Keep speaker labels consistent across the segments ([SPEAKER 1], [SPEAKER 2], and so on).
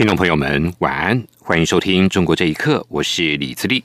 [SPEAKER 1] 听众朋友们，晚安，欢迎收听《中国这一刻》，我是李自立。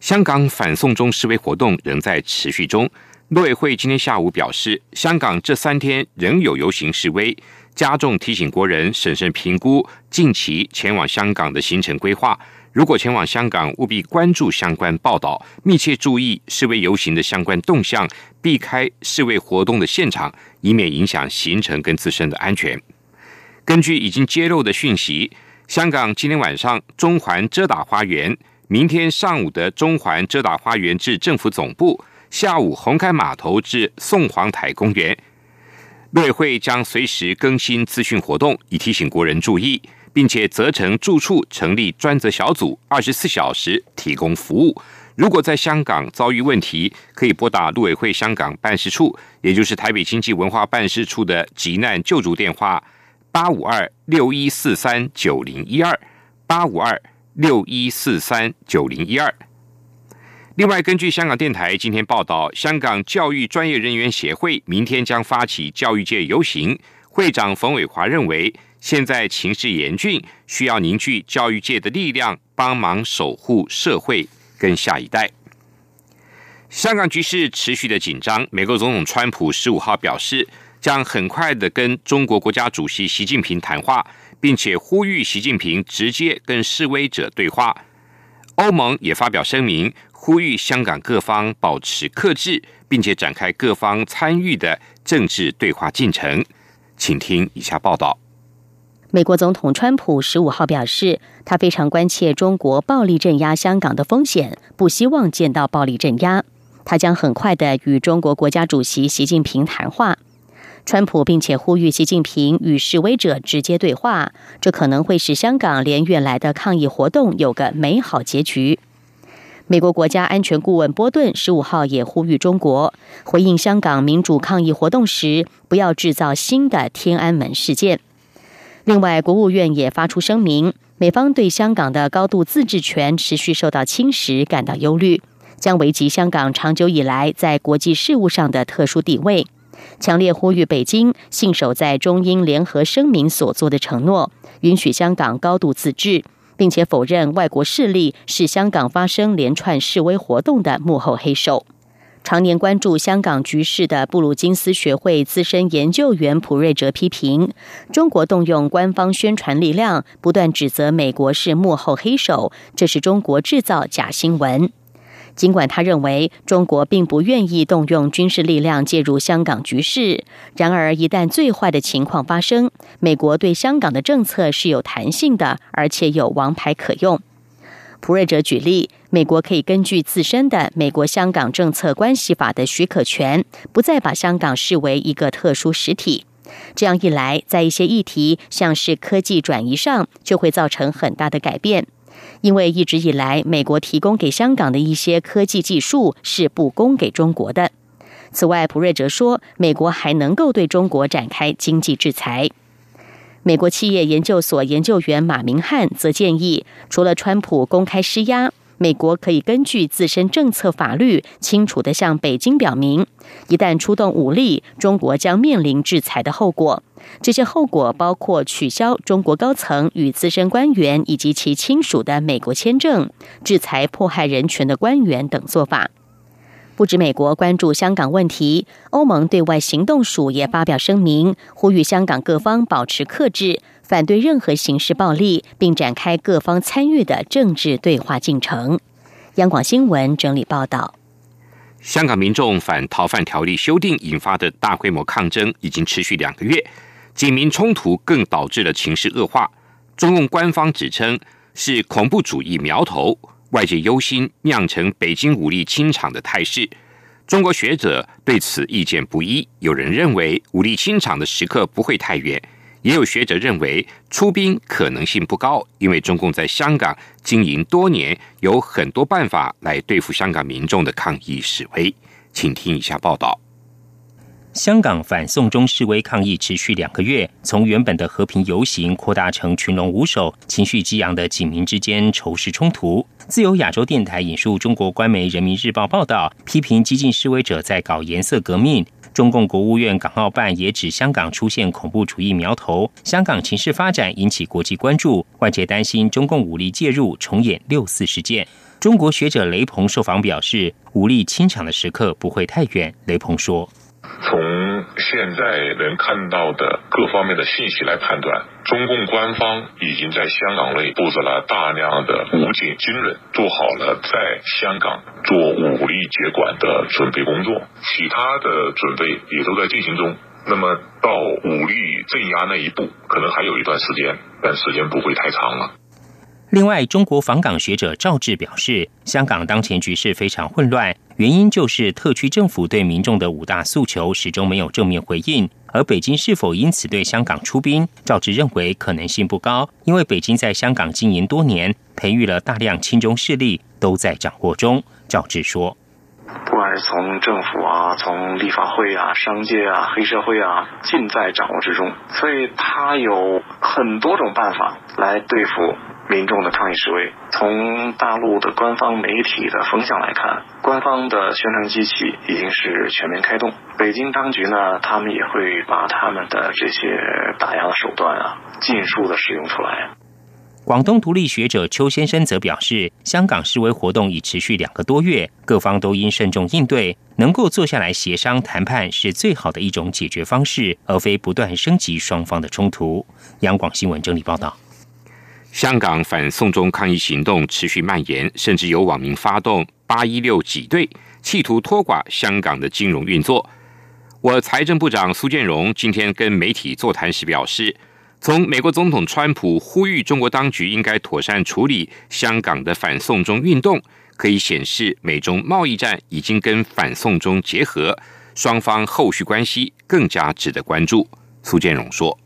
[SPEAKER 1] 香港反送中示威活动仍在持续中。陆委会今天下午表示，香港这三天仍有游行示威，加重提醒国人审慎评估近期前往香港的行程规划。如果前往香港，务必关注相关报道，密切注意示威游行的相关动向，避开示威活动的现场，以免影响行程跟自身的安全。根据已经揭露的讯息，香港今天晚上中环遮打花园，明天上午的中环遮打花园至政府总部，下午红磡码头至宋皇台公园，陆委会将随时更新资讯活动，以提醒国人注意，并且责成住处成立专责小组，二十四小时提供服务。如果在香港遭遇问题，可以拨打陆委会香港办事处，也就是台北经济文化办事处的急难救助电话。八五二六一四三九零一二，八五二六一四三九零一二。另外，根据香港电台今天报道，香港教育专业人员协会明天将发起教育界游行。会长冯伟华认为，现在情势严峻，需要凝聚教育界的力量，帮忙守护社会跟下一代。香港局势持续的紧张，美国总统川普十五号表示。将很快的跟中国国家主席习近平谈话，并且呼吁习近平直接跟示威者对话。欧盟也发表声明，呼吁香港各方保持克制，并且展开各方参与的政治对话进程。请听以下报道：
[SPEAKER 2] 美国总统川普十五号表示，他非常关切中国暴力镇压香港的风险，不希望见到暴力镇压。他将很快的与中国国家主席习近平谈话。川普并且呼吁习近平与示威者直接对话，这可能会使香港连月来的抗议活动有个美好结局。美国国家安全顾问波顿十五号也呼吁中国回应香港民主抗议活动时，不要制造新的天安门事件。另外，国务院也发出声明，美方对香港的高度自治权持续受到侵蚀感到忧虑，将危及香港长久以来在国际事务上的特殊地位。强烈呼吁北京信守在中英联合声明所做的承诺，允许香港高度自治，并且否认外国势力是香港发生连串示威活动的幕后黑手。常年关注香港局势的布鲁金斯学会资深研究员普瑞哲批评，中国动用官方宣传力量，不断指责美国是幕后黑手，这是中国制造假新闻。尽管他认为中国并不愿意动用军事力量介入香港局势，然而一旦最坏的情况发生，美国对香港的政策是有弹性的，而且有王牌可用。普瑞哲举例，美国可以根据自身的《美国香港政策关系法》的许可权，不再把香港视为一个特殊实体。这样一来，在一些议题，像是科技转移上，就会造成很大的改变。因为一直以来，美国提供给香港的一些科技技术是不供给中国的。此外，普瑞哲说，美国还能够对中国展开经济制裁。美国企业研究所研究员马明汉则建议，除了川普公开施压。美国可以根据自身政策法律，清楚地向北京表明，一旦出动武力，中国将面临制裁的后果。这些后果包括取消中国高层与资深官员以及其亲属的美国签证，制裁迫害人权的官员等做法。不止美国关注香港问题，欧盟对外行动署也发表声明，呼吁香港各方保持克制。反对任何形式暴力，并展开各方参与的政治对话进程。央广新闻整理报道：
[SPEAKER 1] 香港民众反逃犯条例修订引发的大规模抗争已经持续两个月，警民冲突更导致了情势恶化。中共官方指称是恐怖主义苗头，外界忧心酿成北京武力清场的态势。中国学者对此意见不一，有人认为武力清场的时刻不会太远。也有学者认为出兵可能性不高，因为中共在香港经营多年，有很多办法来对付香港民众的抗议示威。请听一下报道。
[SPEAKER 3] 香港反送中示威抗议持续两个月，从原本的和平游行扩大成群龙无首、情绪激昂的警民之间仇视冲突。自由亚洲电台引述中国官媒《人民日报》报道，批评激进示威者在搞颜色革命。中共国务院港澳办也指香港出现恐怖主义苗头，香港情势发展引起国际关注，外界担心中共武力介入重演六四事件。中国学者雷鹏受访表示，武力清场的时刻不会太远。雷鹏说。
[SPEAKER 4] 从现在能看到的各方面的信息来判断，中共官方已经在香港内布置了大量的武警军人，做好了在香港做武力接管的准备工作，其他的准备也都在进行中。那么到武力镇压那一步，可能还有一段时间，但时间不会太长了。
[SPEAKER 3] 另外，中国访港学者赵志表示，香港当前局势非常混乱，原因就是特区政府对民众的五大诉求始终没有正面回应。而北京是否因此对香港出兵？赵志认为可能性不高，因为北京在香港经营多年，培育了大量亲中势力，都在掌握中。赵志说。
[SPEAKER 5] 不管是从政府啊，从立法会啊，商界啊，黑社会啊，尽在掌握之中。所以他有很多种办法来对付民众的抗议示威。从大陆的官方媒体的风向来看，官方的宣传机器已经是全面开动。北京当局呢，他们也会把他们的这些打压的手段啊，尽数的使用出来。
[SPEAKER 3] 广东独立学者邱先生则表示，香港示威活动已持续两个多月，各方都应慎重应对，能够坐下来协商谈判是最好的一种解决方式，而非不断升级双方的冲突。央广新闻整理报道：
[SPEAKER 1] 香港反送中抗议行动持续蔓延，甚至有网民发动“八一六挤兑”，企图拖垮香港的金融运作。我财政部长苏建荣今天跟媒体座谈时表示。从美国总统川普呼吁中国当局应该妥善处理香港的反送中运动，可以显示美中贸易战已经跟反送中结合，双方后续关系更加值得关注。苏建荣说：“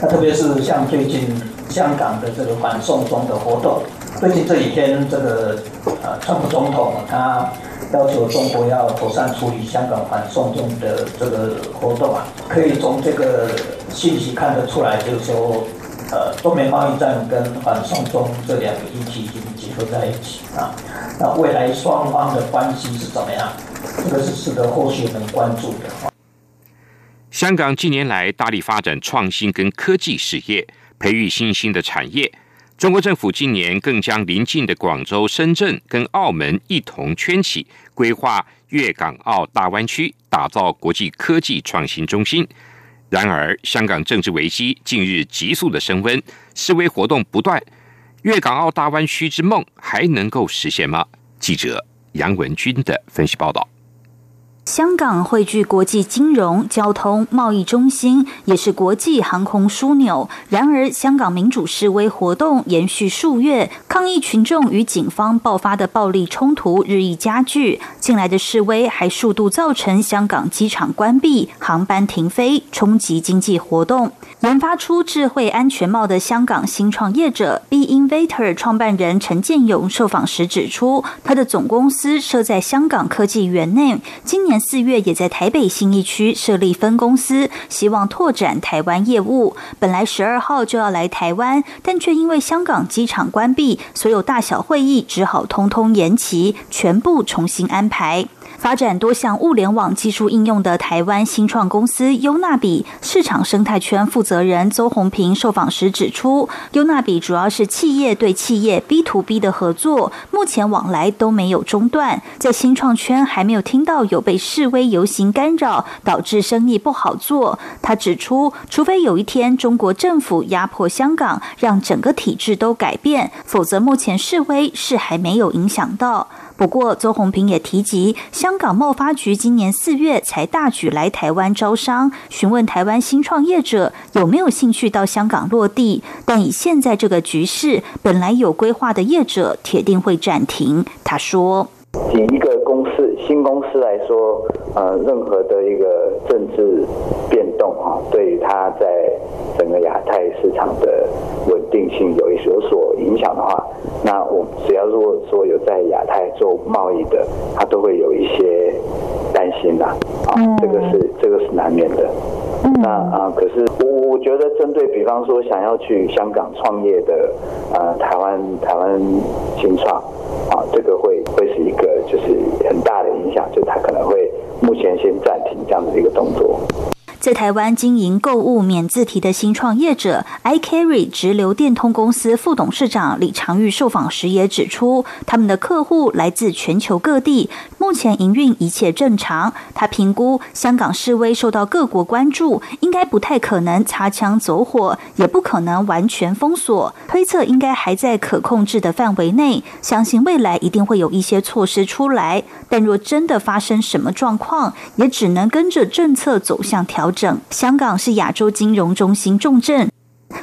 [SPEAKER 6] 那特别是像最近香港的这个反送中的活动，最近这几天，这个呃，川普总统他。”要求中国要妥善处理香港反送中的这个活动啊，可以从这个信息看得出来，就是说，呃，中美贸易战跟反送中这两个议题已经结合在一起啊。那未来双方的关系是怎么样？这个是值得后续我们关注的。
[SPEAKER 1] 啊香港近年来大力发展创新跟科技事业，培育新兴的产业。中国政府今年更将邻近的广州、深圳跟澳门一同圈起，规划粤港澳大湾区，打造国际科技创新中心。然而，香港政治危机近日急速的升温，示威活动不断，粤港澳大湾区之梦还能够实现吗？记者杨文军的分析报道。
[SPEAKER 7] 香港汇聚国际金融、交通、贸易中心，也是国际航空枢纽。然而，香港民主示威活动延续数月，抗议群众与警方爆发的暴力冲突日益加剧。近来的示威还数度造成香港机场关闭、航班停飞，冲击经济活动。研发出智慧安全帽的香港新创业者 B Invator 创办人陈建勇受访时指出，他的总公司设在香港科技园内，今年。四月也在台北新一区设立分公司，希望拓展台湾业务。本来十二号就要来台湾，但却因为香港机场关闭，所有大小会议只好通通延期，全部重新安排。发展多项物联网技术应用的台湾新创公司优纳比市场生态圈负责人邹红平受访时指出，优纳比主要是企业对企业 B to B 的合作，目前往来都没有中断，在新创圈还没有听到有被示威游行干扰导致生意不好做。他指出，除非有一天中国政府压迫香港，让整个体制都改变，否则目前示威是还没有影响到。不过，邹红平也提及，香港贸发局今年四月才大举来台湾招商，询问台湾新创业者有没有兴趣到香港落地。但以现在这个局势，本来有规划的业者铁定会暂停。他说：“
[SPEAKER 8] 仅一个公司新公司来说，呃，任何的一个政治变动啊，对于它在整个亚太市场的稳定性有有所影响的话，那我只要如果说有在亚太做贸易的，他都会有一些担心的，啊，这个是这个是难免的。那啊，可是我我觉得针对比方说想要去香港创业的呃台湾台湾新创啊，这个会会是一个就是很大的影响，就他可能会目前先暂停这样的一个动作。
[SPEAKER 7] 在台湾经营购物免自提的新创业者 iCarry 直流电通公司副董事长李长玉受访时也指出，他们的客户来自全球各地，目前营运一切正常。他评估香港示威受到各国关注，应该不太可能擦枪走火，也不可能完全封锁，推测应该还在可控制的范围内。相信未来一定会有一些措施出来，但若真的发生什么状况，也只能跟着政策走向调。整香港是亚洲金融中心重镇。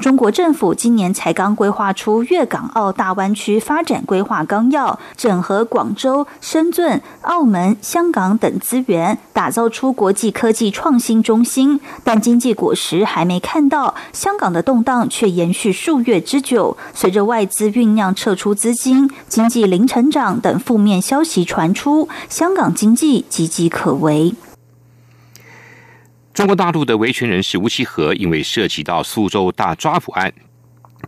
[SPEAKER 7] 中国政府今年才刚规划出粤港澳大湾区发展规划纲要，整合广州、深圳、澳门、香港等资源，打造出国际科技创新中心。但经济果实还没看到，香港的动荡却延续数月之久。随着外资酝酿撤出资金、经济零成长等负面消息传出，香港经济岌岌可危。
[SPEAKER 1] 中国大陆的维权人士吴其和，因为涉及到苏州大抓捕案，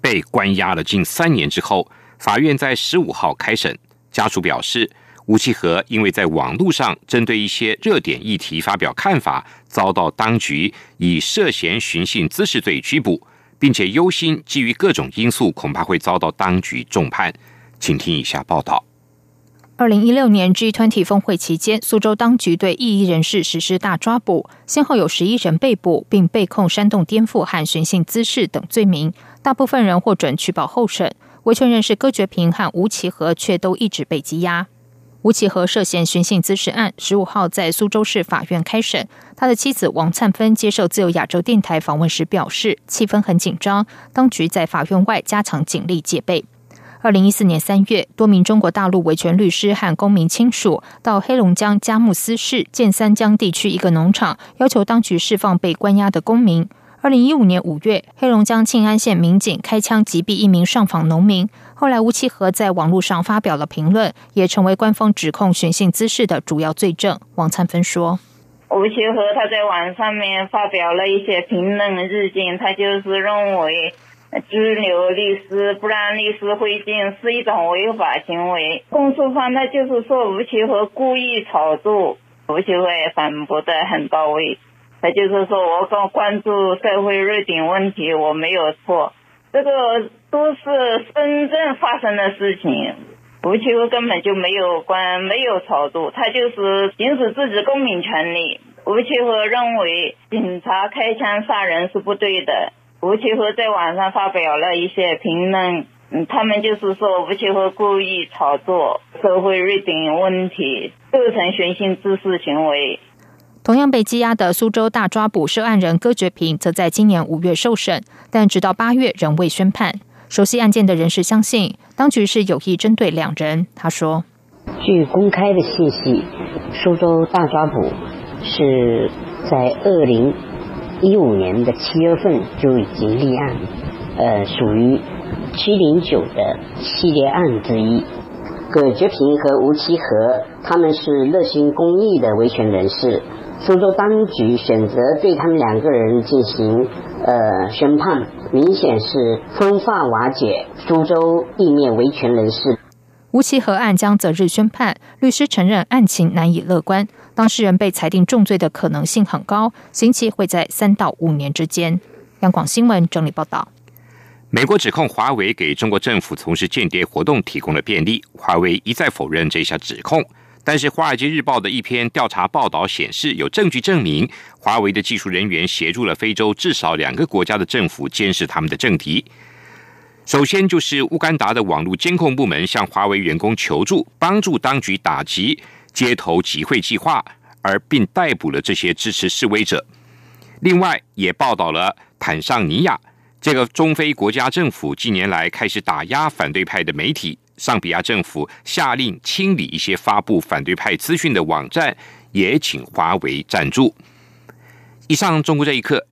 [SPEAKER 1] 被关押了近三年之后，法院在十五号开审。家属表示，吴其和因为在网络上针对一些热点议题发表看法，遭到当局以涉嫌寻衅滋事罪拘捕，并且忧心基于各种因素，恐怕会遭到当局重判。请听以下报道。
[SPEAKER 9] 二零一六年 G20 峰会期间，苏州当局对异议人士实施大抓捕，先后有十一人被捕，并被控煽动颠覆和寻衅滋事等罪名。大部分人获准取保候审，维权人士戈觉平和吴其和却都一直被羁押。吴其和涉嫌寻衅滋事案，十五号在苏州市法院开审。他的妻子王灿芬接受自由亚洲电台访问时表示，气氛很紧张，当局在法院外加强警力戒备。二零一四年三月，多名中国大陆维权律师和公民亲属到黑龙江佳木斯市建三江地区一个农场，要求当局释放被关押的公民。二零一五年五月，黑龙江庆安县民警开枪击毙一名上访农民。后来，吴其和在网络上发表了评论，也成为官方指控寻衅滋事的主要罪证。王灿芬说：“
[SPEAKER 10] 吴其和他在网上面发表了一些评论日经，他就是认为。”拘留律师，不让律师回京是一种违法行为。公诉方他就是说吴其和故意炒作，吴其和反驳的很到位。他就是说我更关注社会热点问题，我没有错。这个都是真正发生的事情，吴其和根本就没有关，没有炒作，他就是行使自己公民权利。吴其和认为警察开枪杀人是不对的。吴其和在网上发表了一些评论，嗯，他们就是说吴其和故意炒作社会热点问题，构成寻衅滋事行为。
[SPEAKER 9] 同样被羁押的苏州大抓捕涉案人戈觉平，则在今年五月受审，但直到八月仍未宣判。熟悉案件的人士相信，当局是有意针对两人。他说：“
[SPEAKER 11] 据公开的信息，苏州大抓捕是在二零。”一五年的七月份就已经立案，呃，属于七零九的系列案之一。葛觉平和吴其和他们是热心公益的维权人士，苏州当局选择对他们两个人进行呃宣判，明显是分化瓦解苏州地面维权人士。
[SPEAKER 9] 吴其和案将择日宣判，律师承认案情难以乐观。当事人被裁定重罪的可能性很高，刑期会在三到五年之间。央广新闻整理报道：
[SPEAKER 1] 美国指控华为给中国政府从事间谍活动提供了便利，华为一再否认这项指控。但是，《华尔街日报》的一篇调查报道显示，有证据证明华为的技术人员协助了非洲至少两个国家的政府监视他们的政敌。首先，就是乌干达的网络监控部门向华为员工求助，帮助当局打击。街头集会计划，而并逮捕了这些支持示威者。另外，也报道了坦桑尼亚这个中非国家政府近年来开始打压反对派的媒体，上比亚政府下令清理一些发布反对派资讯的网站，也请华为赞助。以上，中国这一刻